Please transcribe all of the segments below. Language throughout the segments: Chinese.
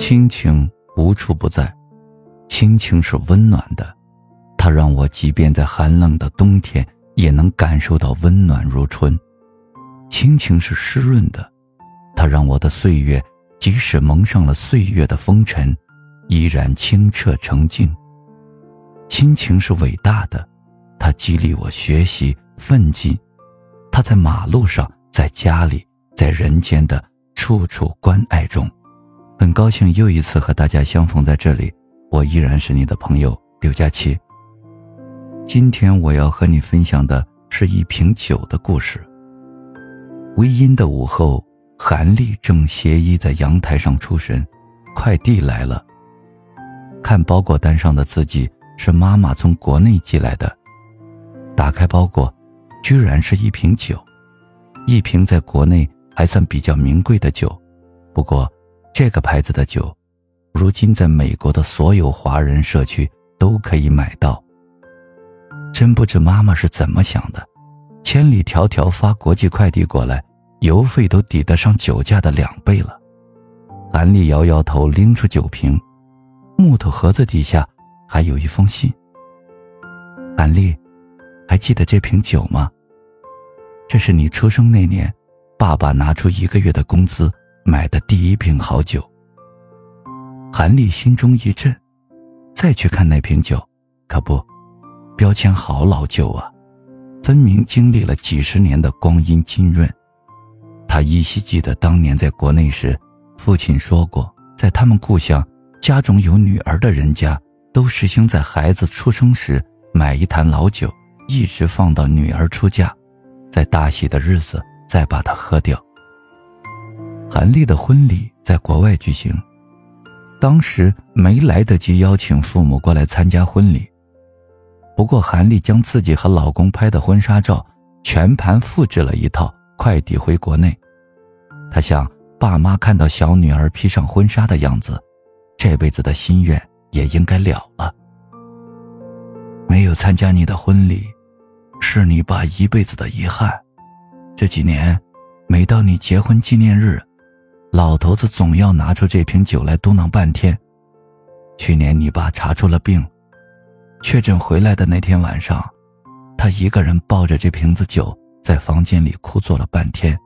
亲情无处不在，亲情是温暖的，它让我即便在寒冷的冬天也能感受到温暖如春；亲情是湿润的，它让我的岁月即使蒙上了岁月的风尘，依然清澈澄净。亲情是伟大的，它激励我学习奋进，它在马路上，在家里，在人间的处处关爱中。很高兴又一次和大家相逢在这里，我依然是你的朋友刘佳琪。今天我要和你分享的是一瓶酒的故事。微阴的午后，韩丽正斜依在阳台上出神，快递来了。看包裹单上的字迹是妈妈从国内寄来的，打开包裹，居然是一瓶酒，一瓶在国内还算比较名贵的酒，不过。这个牌子的酒，如今在美国的所有华人社区都可以买到。真不知妈妈是怎么想的，千里迢迢发国际快递过来，邮费都抵得上酒价的两倍了。韩丽摇摇头，拎出酒瓶，木头盒子底下还有一封信。韩丽，还记得这瓶酒吗？这是你出生那年，爸爸拿出一个月的工资。买的第一瓶好酒，韩立心中一震，再去看那瓶酒，可不，标签好老旧啊，分明经历了几十年的光阴浸润。他依稀记得当年在国内时，父亲说过，在他们故乡，家中有女儿的人家，都实行在孩子出生时买一坛老酒，一直放到女儿出嫁，在大喜的日子再把它喝掉。韩丽的婚礼在国外举行，当时没来得及邀请父母过来参加婚礼。不过，韩丽将自己和老公拍的婚纱照全盘复制了一套，快递回国内。她想，爸妈看到小女儿披上婚纱的样子，这辈子的心愿也应该了了。没有参加你的婚礼，是你爸一辈子的遗憾。这几年，每到你结婚纪念日。老头子总要拿出这瓶酒来嘟囔半天。去年你爸查出了病，确诊回来的那天晚上，他一个人抱着这瓶子酒在房间里哭坐了半天。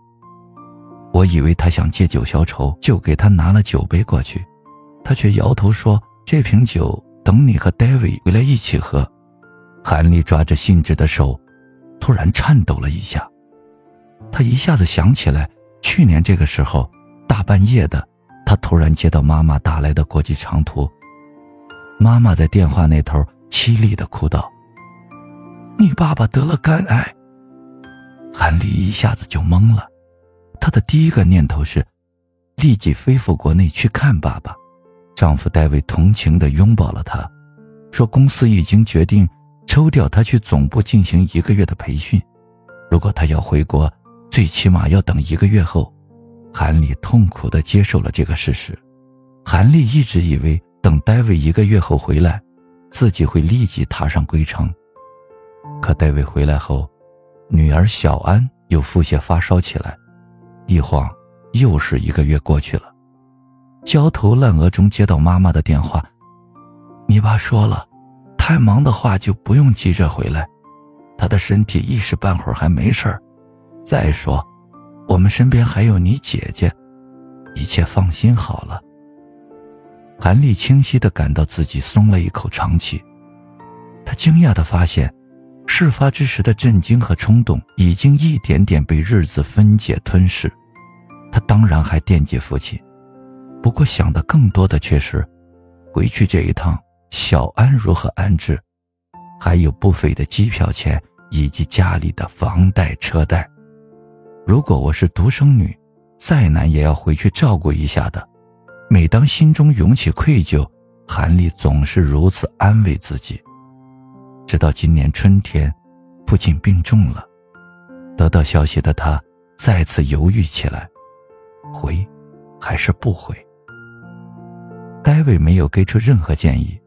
我以为他想借酒消愁，就给他拿了酒杯过去，他却摇头说：“这瓶酒等你和 David 回来一起喝。”韩立抓着信纸的手，突然颤抖了一下。他一下子想起来，去年这个时候。大半夜的，他突然接到妈妈打来的国际长途。妈妈在电话那头凄厉的哭道：“你爸爸得了肝癌。”韩丽一下子就懵了，她的第一个念头是，立即飞赴国内去看爸爸。丈夫戴维同情的拥抱了她，说：“公司已经决定抽调他去总部进行一个月的培训，如果他要回国，最起码要等一个月后。”韩丽痛苦地接受了这个事实。韩丽一直以为等戴维一个月后回来，自己会立即踏上归程。可戴维回来后，女儿小安又腹泻发烧起来，一晃又是一个月过去了。焦头烂额中接到妈妈的电话：“你爸说了，太忙的话就不用急着回来，他的身体一时半会儿还没事儿。再说。”我们身边还有你姐姐，一切放心好了。韩丽清晰的感到自己松了一口长气，她惊讶的发现，事发之时的震惊和冲动已经一点点被日子分解吞噬。她当然还惦记父亲，不过想的更多的却是，回去这一趟小安如何安置，还有不菲的机票钱以及家里的房贷车贷。如果我是独生女，再难也要回去照顾一下的。每当心中涌起愧疚，韩丽总是如此安慰自己。直到今年春天，父亲病重了，得到消息的他再次犹豫起来：回，还是不回？戴维没有给出任何建议，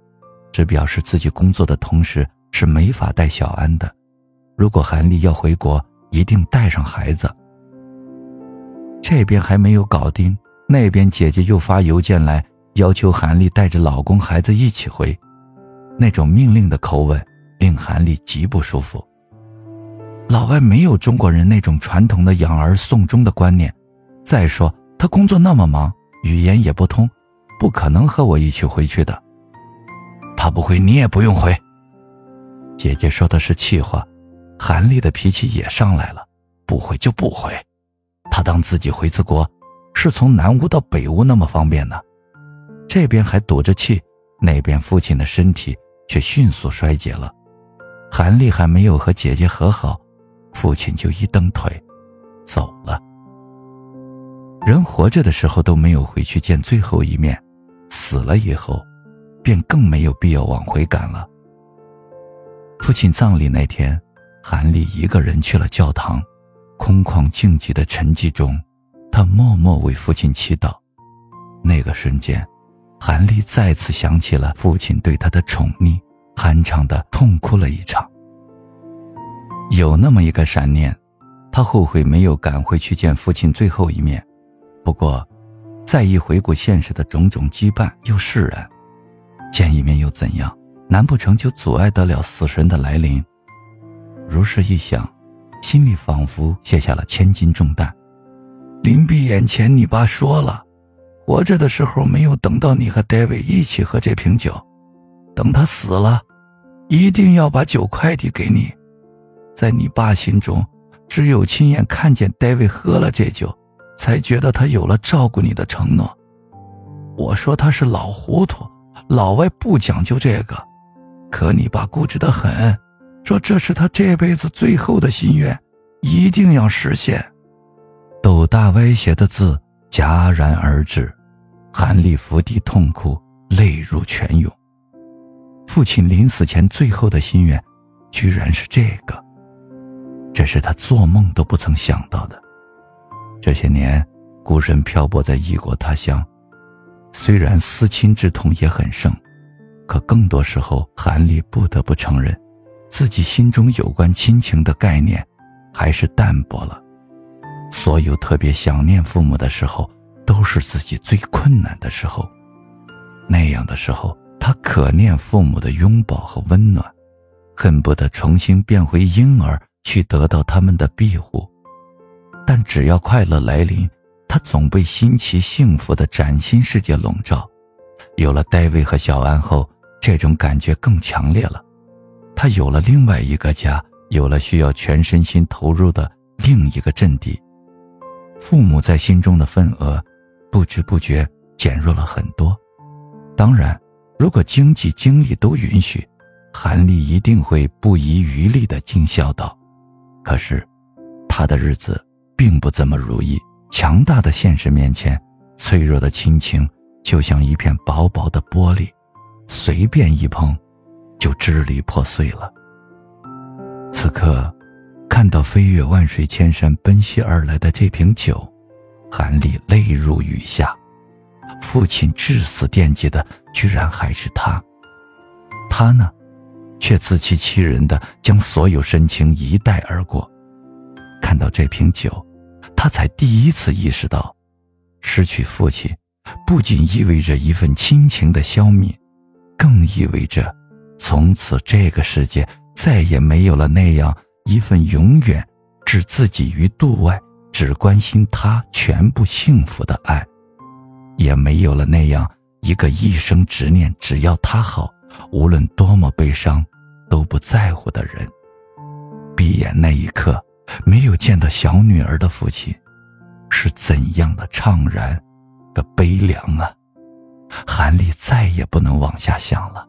只表示自己工作的同时是没法带小安的。如果韩丽要回国，一定带上孩子。这边还没有搞定，那边姐姐又发邮件来要求韩丽带着老公孩子一起回，那种命令的口吻令韩丽极不舒服。老外没有中国人那种传统的养儿送终的观念，再说他工作那么忙，语言也不通，不可能和我一起回去的。他不回，你也不用回。姐姐说的是气话，韩丽的脾气也上来了，不回就不回。他当自己回次国，是从南屋到北屋那么方便呢？这边还堵着气，那边父亲的身体却迅速衰竭了。韩立还没有和姐姐和好。父亲就一蹬腿，走了。人活着的时候都没有回去见最后一面，死了以后，便更没有必要往回赶了。父亲葬礼那天，韩立一个人去了教堂，空旷静寂的沉寂中，他默默为父亲祈祷。那个瞬间，韩丽再次想起了父亲对她的宠溺，酣畅的痛哭了一场。有那么一个闪念，他后悔没有赶回去见父亲最后一面。不过，再一回顾现实的种种羁绊，又释然。见一面又怎样？难不成就阻碍得了死神的来临？如是一想，心里仿佛卸下了千斤重担。临闭眼前，你爸说了，活着的时候没有等到你和戴维一起喝这瓶酒，等他死了，一定要把酒快递给你。在你爸心中，只有亲眼看见戴维喝了这酒，才觉得他有了照顾你的承诺。我说他是老糊涂，老外不讲究这个，可你爸固执得很，说这是他这辈子最后的心愿，一定要实现。斗大歪斜的字戛然而止，韩立伏地痛哭，泪如泉涌。父亲临死前最后的心愿，居然是这个。这是他做梦都不曾想到的。这些年，孤身漂泊在异国他乡，虽然思亲之痛也很盛，可更多时候，韩立不得不承认，自己心中有关亲情的概念还是淡薄了。所有特别想念父母的时候，都是自己最困难的时候。那样的时候，他可念父母的拥抱和温暖，恨不得重新变回婴儿。去得到他们的庇护，但只要快乐来临，他总被新奇幸福的崭新世界笼罩。有了戴维和小安后，这种感觉更强烈了。他有了另外一个家，有了需要全身心投入的另一个阵地。父母在心中的份额，不知不觉减弱了很多。当然，如果经济精力都允许，韩立一定会不遗余力地尽孝道。可是，他的日子并不怎么如意。强大的现实面前，脆弱的亲情就像一片薄薄的玻璃，随便一碰，就支离破碎了。此刻，看到飞越万水千山奔袭而来的这瓶酒，韩立泪如雨下。父亲至死惦记的，居然还是他。他呢？却自欺欺人的将所有深情一带而过。看到这瓶酒，他才第一次意识到，失去父亲，不仅意味着一份亲情的消灭，更意味着，从此这个世界再也没有了那样一份永远置自己于度外，只关心他全部幸福的爱，也没有了那样一个一生执念只要他好。无论多么悲伤，都不在乎的人。闭眼那一刻，没有见到小女儿的父亲，是怎样的怅然，的悲凉啊！韩立再也不能往下想了。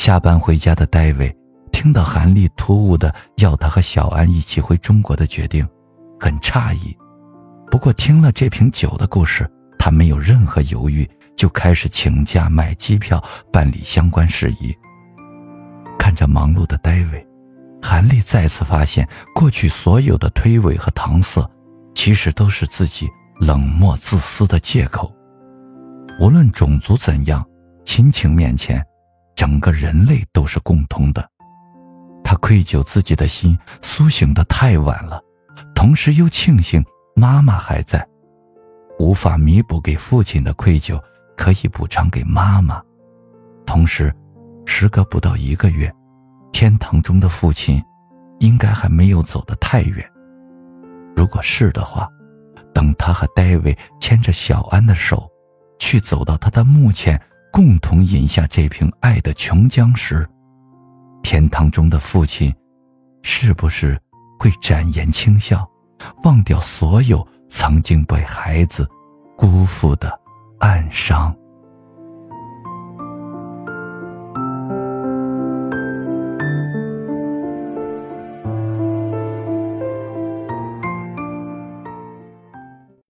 下班回家的戴维，听到韩立突兀的要他和小安一起回中国的决定，很诧异。不过听了这瓶酒的故事，他没有任何犹豫。就开始请假买机票办理相关事宜。看着忙碌的戴维，韩立再次发现，过去所有的推诿和搪塞，其实都是自己冷漠自私的借口。无论种族怎样，亲情面前，整个人类都是共通的。他愧疚自己的心苏醒的太晚了，同时又庆幸妈妈还在，无法弥补给父亲的愧疚。可以补偿给妈妈。同时，时隔不到一个月，天堂中的父亲，应该还没有走得太远。如果是的话，等他和戴维牵着小安的手，去走到他的墓前，共同饮下这瓶爱的琼浆时，天堂中的父亲，是不是会展颜轻笑，忘掉所有曾经被孩子辜负的暗伤？